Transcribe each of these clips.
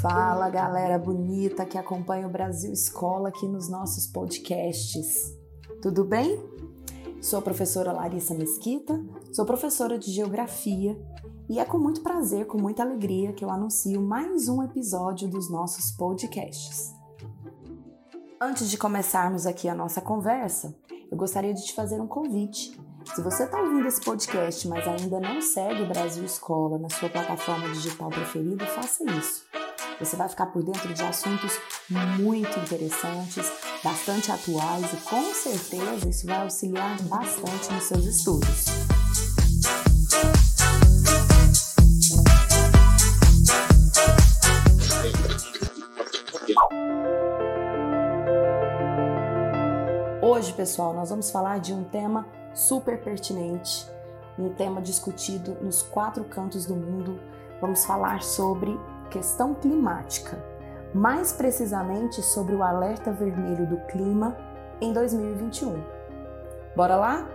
Fala galera bonita que acompanha o Brasil Escola aqui nos nossos podcasts. Tudo bem? Sou a professora Larissa Mesquita, sou professora de Geografia e é com muito prazer, com muita alegria que eu anuncio mais um episódio dos nossos podcasts. Antes de começarmos aqui a nossa conversa, eu gostaria de te fazer um convite. Se você está ouvindo esse podcast, mas ainda não segue o Brasil Escola na sua plataforma digital preferida, faça isso. Você vai ficar por dentro de assuntos muito interessantes, bastante atuais e com certeza isso vai auxiliar bastante nos seus estudos. Hoje, pessoal, nós vamos falar de um tema super pertinente, um tema discutido nos quatro cantos do mundo. Vamos falar sobre questão climática, mais precisamente sobre o alerta vermelho do clima em 2021. Bora lá?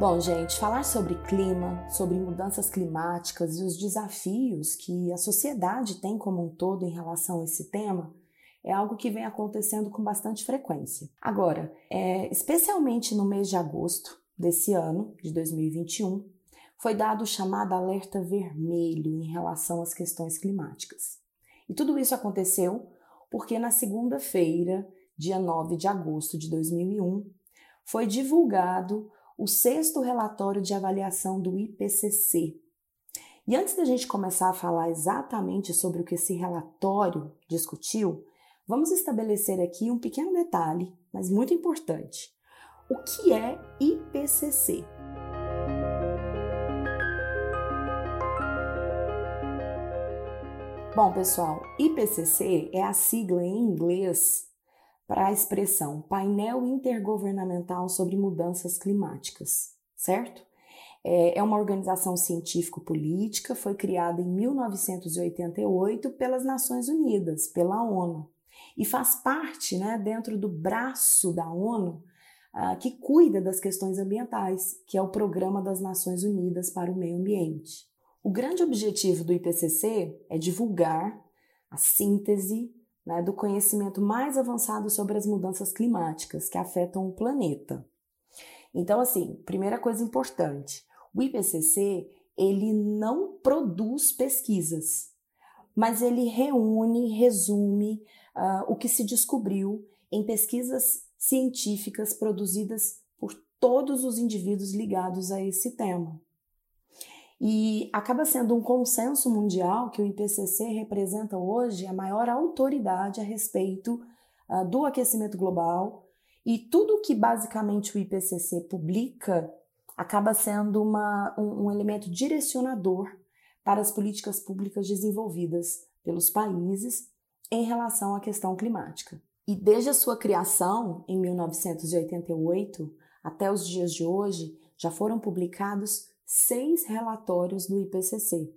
Bom, gente, falar sobre clima, sobre mudanças climáticas e os desafios que a sociedade tem como um todo em relação a esse tema é algo que vem acontecendo com bastante frequência. Agora, é, especialmente no mês de agosto desse ano, de 2021, foi dado o chamado alerta vermelho em relação às questões climáticas. E tudo isso aconteceu porque na segunda-feira, dia 9 de agosto de 2001, foi divulgado o sexto relatório de avaliação do IPCC. E antes da gente começar a falar exatamente sobre o que esse relatório discutiu, vamos estabelecer aqui um pequeno detalhe, mas muito importante. O que é IPCC? Bom, pessoal, IPCC é a sigla em inglês para a expressão Painel Intergovernamental sobre Mudanças Climáticas, certo? É, é uma organização científico-política, foi criada em 1988 pelas Nações Unidas, pela ONU, e faz parte, né, dentro do braço da ONU, uh, que cuida das questões ambientais, que é o Programa das Nações Unidas para o Meio Ambiente. O grande objetivo do IPCC é divulgar a síntese né, do conhecimento mais avançado sobre as mudanças climáticas que afetam o planeta. Então, assim, primeira coisa importante, o IPCC ele não produz pesquisas, mas ele reúne, resume uh, o que se descobriu em pesquisas científicas produzidas por todos os indivíduos ligados a esse tema. E acaba sendo um consenso mundial que o IPCC representa hoje a maior autoridade a respeito uh, do aquecimento global e tudo que basicamente o IPCC publica acaba sendo uma, um, um elemento direcionador para as políticas públicas desenvolvidas pelos países em relação à questão climática. E desde a sua criação, em 1988, até os dias de hoje, já foram publicados seis relatórios do IPCC.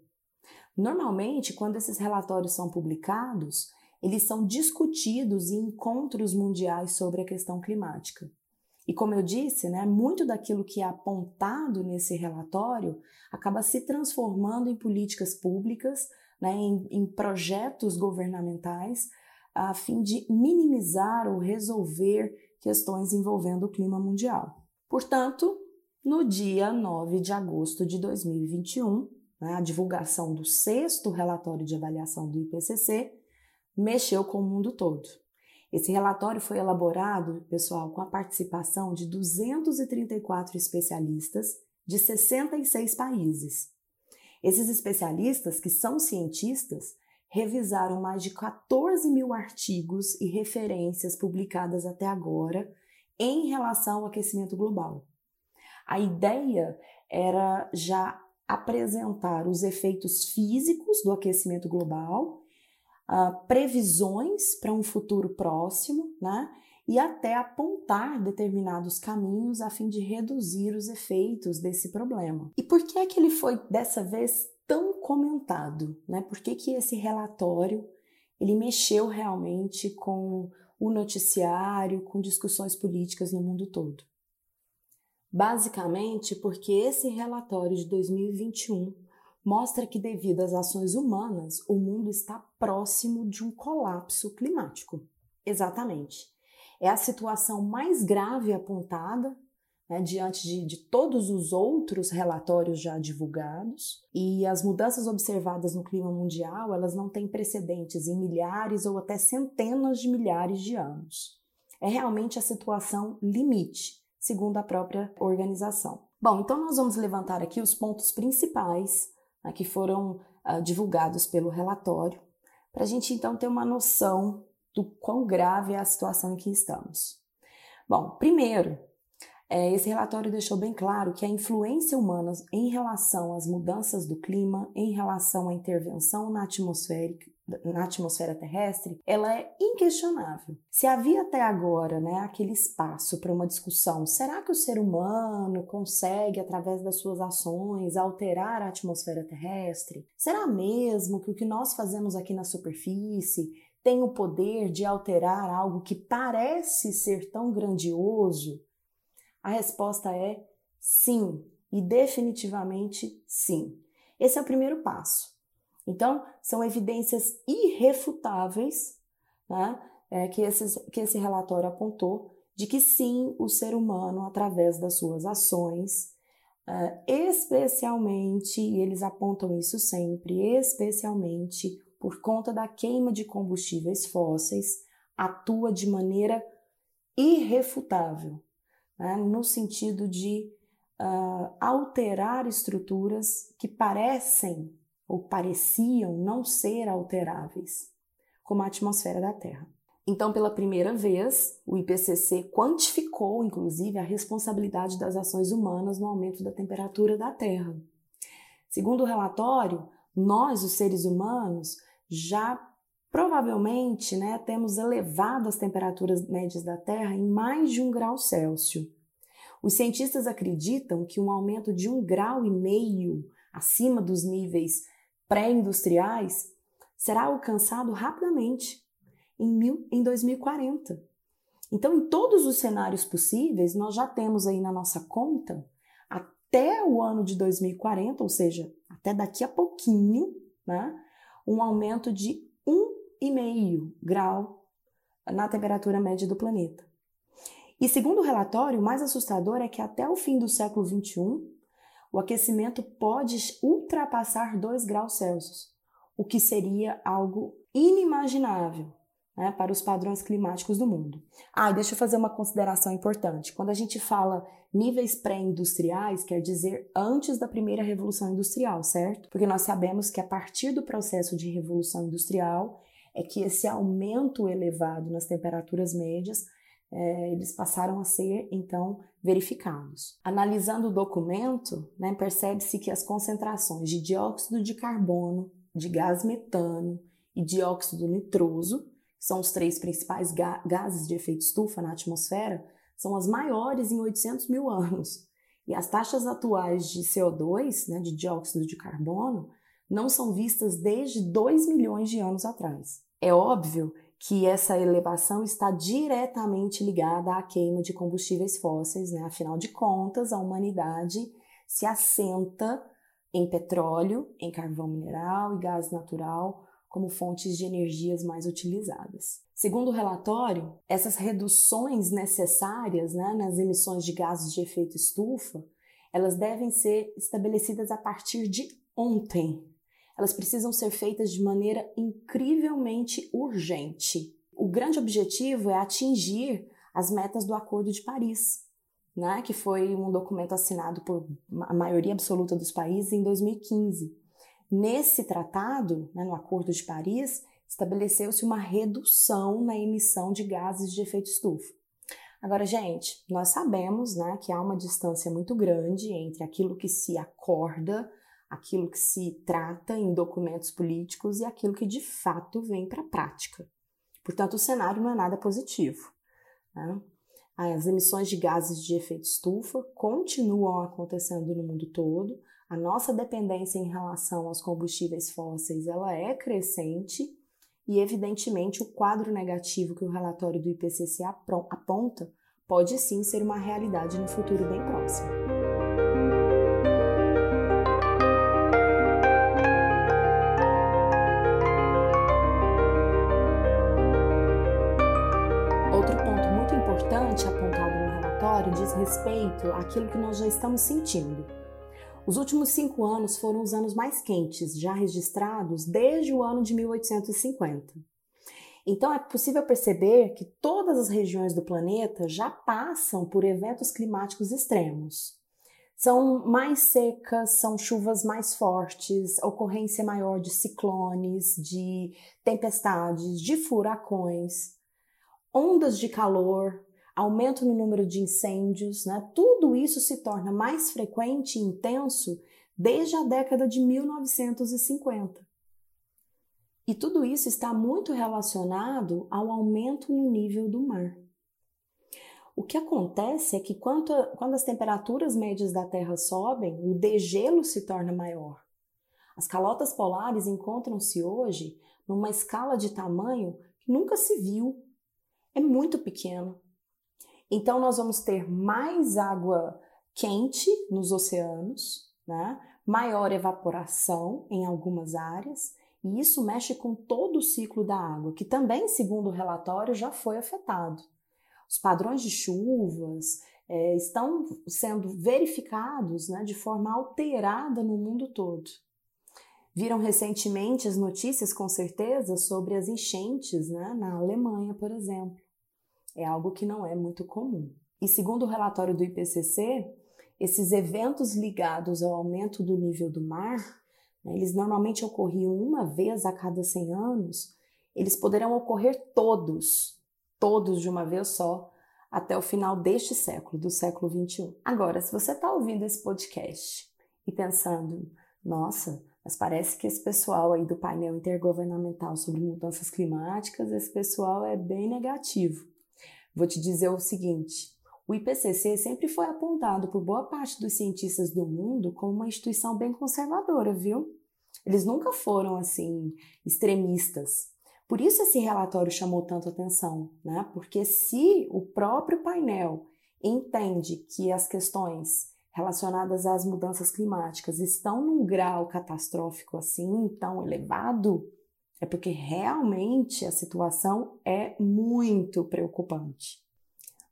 Normalmente, quando esses relatórios são publicados, eles são discutidos em encontros mundiais sobre a questão climática. E como eu disse, né, muito daquilo que é apontado nesse relatório acaba se transformando em políticas públicas, né, em, em projetos governamentais, a fim de minimizar ou resolver questões envolvendo o clima mundial. Portanto, no dia 9 de agosto de 2021, né, a divulgação do sexto relatório de avaliação do IPCC mexeu com o mundo todo. Esse relatório foi elaborado, pessoal, com a participação de 234 especialistas de 66 países. Esses especialistas, que são cientistas, revisaram mais de 14 mil artigos e referências publicadas até agora em relação ao aquecimento global. A ideia era já apresentar os efeitos físicos do aquecimento global, uh, previsões para um futuro próximo, né? E até apontar determinados caminhos a fim de reduzir os efeitos desse problema. E por que é que ele foi dessa vez tão comentado, né? Por que, que esse relatório ele mexeu realmente com o noticiário, com discussões políticas no mundo todo. Basicamente porque esse relatório de 2021 mostra que, devido às ações humanas, o mundo está próximo de um colapso climático. Exatamente. É a situação mais grave apontada né, diante de, de, todos os outros relatórios já divulgados e as mudanças observadas no clima mundial elas não têm precedentes em milhares ou até centenas de milhares de anos. É realmente a situação limite, segundo a própria organização. Bom, então nós vamos levantar aqui os pontos principais né, que foram uh, divulgados pelo relatório, para a gente então ter uma noção do quão grave é a situação em que estamos. Bom, primeiro, é, esse relatório deixou bem claro que a influência humana em relação às mudanças do clima, em relação à intervenção na atmosfera, na atmosfera terrestre, ela é inquestionável. Se havia até agora né, aquele espaço para uma discussão, será que o ser humano consegue, através das suas ações, alterar a atmosfera terrestre? Será mesmo que o que nós fazemos aqui na superfície tem o poder de alterar algo que parece ser tão grandioso? A resposta é sim, e definitivamente sim. Esse é o primeiro passo. Então, são evidências irrefutáveis né, é, que, esses, que esse relatório apontou de que sim, o ser humano, através das suas ações, uh, especialmente, e eles apontam isso sempre, especialmente por conta da queima de combustíveis fósseis, atua de maneira irrefutável, né, no sentido de uh, alterar estruturas que parecem ou pareciam não ser alteráveis, como a atmosfera da Terra. Então, pela primeira vez, o IPCC quantificou, inclusive, a responsabilidade das ações humanas no aumento da temperatura da Terra. Segundo o relatório, nós, os seres humanos, já provavelmente né, temos elevado as temperaturas médias da Terra em mais de um grau Celsius. Os cientistas acreditam que um aumento de um grau e meio acima dos níveis pré-industriais será alcançado rapidamente em, mil, em 2040. Então, em todos os cenários possíveis, nós já temos aí na nossa conta até o ano de 2040, ou seja, até daqui a pouquinho, né, um aumento de 1,5 grau na temperatura média do planeta. E segundo o relatório, o mais assustador é que até o fim do século XXI, o aquecimento pode ultrapassar 2 graus Celsius, o que seria algo inimaginável né, para os padrões climáticos do mundo. Ah, deixa eu fazer uma consideração importante. Quando a gente fala níveis pré-industriais, quer dizer antes da primeira revolução industrial, certo? Porque nós sabemos que a partir do processo de revolução industrial é que esse aumento elevado nas temperaturas médias é, eles passaram a ser então verificados. Analisando o documento, né, percebe-se que as concentrações de dióxido de carbono, de gás metano e dióxido nitroso, são os três principais ga gases de efeito estufa na atmosfera, são as maiores em 800 mil anos. E as taxas atuais de CO2, né, de dióxido de carbono, não são vistas desde 2 milhões de anos atrás. É óbvio que essa elevação está diretamente ligada à queima de combustíveis fósseis, né? Afinal de contas, a humanidade se assenta em petróleo, em carvão mineral e gás natural como fontes de energias mais utilizadas. Segundo o relatório, essas reduções necessárias né, nas emissões de gases de efeito estufa, elas devem ser estabelecidas a partir de ontem, elas precisam ser feitas de maneira incrivelmente urgente. O grande objetivo é atingir as metas do Acordo de Paris, né, que foi um documento assinado por a maioria absoluta dos países em 2015. Nesse tratado, né, no Acordo de Paris, estabeleceu-se uma redução na emissão de gases de efeito estufa. Agora, gente, nós sabemos né, que há uma distância muito grande entre aquilo que se acorda aquilo que se trata em documentos políticos e aquilo que de fato vem para a prática. Portanto, o cenário não é nada positivo. Né? As emissões de gases de efeito estufa continuam acontecendo no mundo todo. A nossa dependência em relação aos combustíveis fósseis ela é crescente e, evidentemente, o quadro negativo que o relatório do IPCC aponta pode sim ser uma realidade no futuro bem próximo. Outro ponto muito importante apontado no relatório diz respeito àquilo que nós já estamos sentindo. Os últimos cinco anos foram os anos mais quentes já registrados desde o ano de 1850. Então é possível perceber que todas as regiões do planeta já passam por eventos climáticos extremos. São mais secas, são chuvas mais fortes, ocorrência maior de ciclones, de tempestades, de furacões, ondas de calor, aumento no número de incêndios, né? Tudo isso se torna mais frequente e intenso desde a década de 1950. E tudo isso está muito relacionado ao aumento no nível do mar. O que acontece é que quando, quando as temperaturas médias da Terra sobem, o degelo se torna maior. As calotas polares encontram-se hoje numa escala de tamanho que nunca se viu. É muito pequeno. Então, nós vamos ter mais água quente nos oceanos, né? maior evaporação em algumas áreas e isso mexe com todo o ciclo da água, que também, segundo o relatório, já foi afetado. Os padrões de chuvas é, estão sendo verificados né, de forma alterada no mundo todo. Viram recentemente as notícias, com certeza, sobre as enchentes né, na Alemanha, por exemplo. É algo que não é muito comum. E segundo o relatório do IPCC, esses eventos ligados ao aumento do nível do mar né, eles normalmente ocorriam uma vez a cada 100 anos, eles poderão ocorrer todos, todos de uma vez só, até o final deste século, do século 21. Agora, se você está ouvindo esse podcast e pensando, nossa, mas parece que esse pessoal aí do painel intergovernamental sobre mudanças climáticas, esse pessoal é bem negativo. Vou te dizer o seguinte: o IPCC sempre foi apontado por boa parte dos cientistas do mundo como uma instituição bem conservadora, viu? Eles nunca foram assim extremistas. Por isso esse relatório chamou tanto atenção, né? Porque se o próprio painel entende que as questões relacionadas às mudanças climáticas estão num grau catastrófico assim tão elevado, é porque realmente a situação é muito preocupante.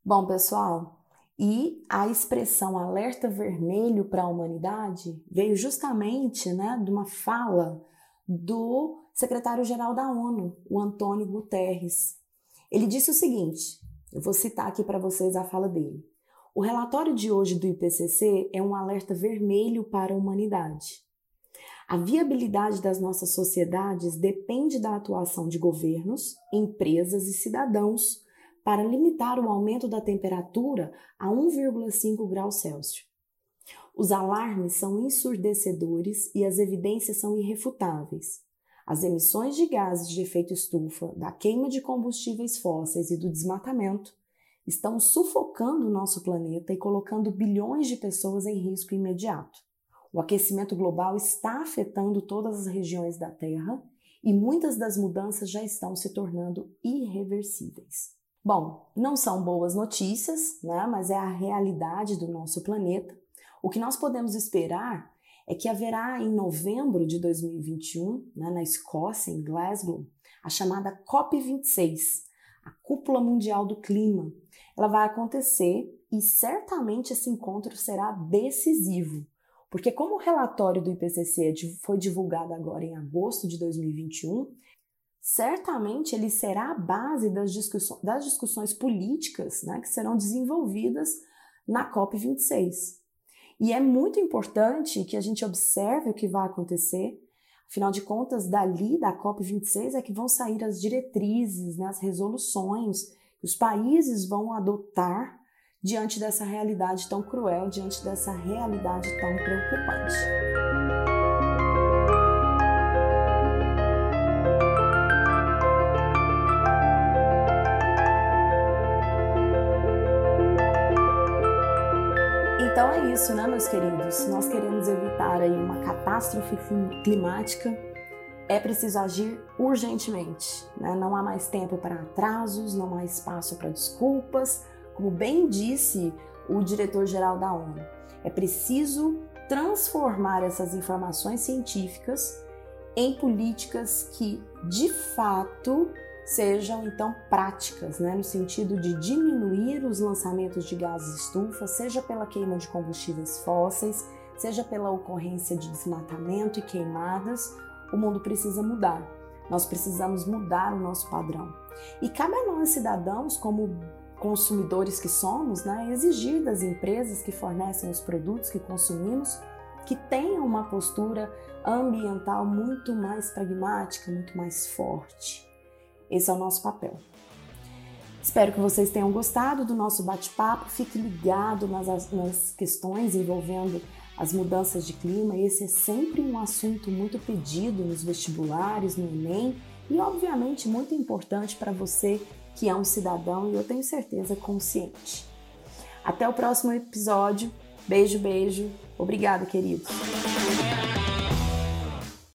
Bom, pessoal, e a expressão alerta vermelho para a humanidade veio justamente né, de uma fala do secretário-geral da ONU, o Antônio Guterres. Ele disse o seguinte: eu vou citar aqui para vocês a fala dele. O relatório de hoje do IPCC é um alerta vermelho para a humanidade. A viabilidade das nossas sociedades depende da atuação de governos, empresas e cidadãos para limitar o aumento da temperatura a 1,5 graus Celsius. Os alarmes são ensurdecedores e as evidências são irrefutáveis. As emissões de gases de efeito estufa, da queima de combustíveis fósseis e do desmatamento estão sufocando o nosso planeta e colocando bilhões de pessoas em risco imediato. O aquecimento global está afetando todas as regiões da Terra e muitas das mudanças já estão se tornando irreversíveis. Bom, não são boas notícias, né, mas é a realidade do nosso planeta. O que nós podemos esperar é que haverá em novembro de 2021, né, na Escócia, em Glasgow, a chamada COP26, a Cúpula Mundial do Clima. Ela vai acontecer e certamente esse encontro será decisivo, porque como o relatório do IPCC foi divulgado agora em agosto de 2021, certamente ele será a base das discussões, das discussões políticas né, que serão desenvolvidas na COP26. E é muito importante que a gente observe o que vai acontecer. Afinal de contas, dali da COP26 é que vão sair as diretrizes, né, as resoluções que os países vão adotar diante dessa realidade tão cruel, diante dessa realidade tão preocupante. Então é isso, né, meus queridos? Nós queremos evitar aí uma catástrofe climática. é preciso agir urgentemente. Né? Não há mais tempo para atrasos, não há espaço para desculpas. Como bem disse o diretor-geral da ONU, é preciso transformar essas informações científicas em políticas que de fato sejam então práticas, né, no sentido de diminuir os lançamentos de gases estufa, seja pela queima de combustíveis fósseis, seja pela ocorrência de desmatamento e queimadas, o mundo precisa mudar. Nós precisamos mudar o nosso padrão. E cabe a nós, cidadãos, como consumidores que somos, né, exigir das empresas que fornecem os produtos que consumimos que tenham uma postura ambiental muito mais pragmática, muito mais forte. Esse é o nosso papel. Espero que vocês tenham gostado do nosso bate-papo. Fique ligado nas, nas questões envolvendo as mudanças de clima. Esse é sempre um assunto muito pedido nos vestibulares, no Enem e, obviamente, muito importante para você que é um cidadão e eu tenho certeza consciente. Até o próximo episódio. Beijo, beijo. Obrigada, queridos.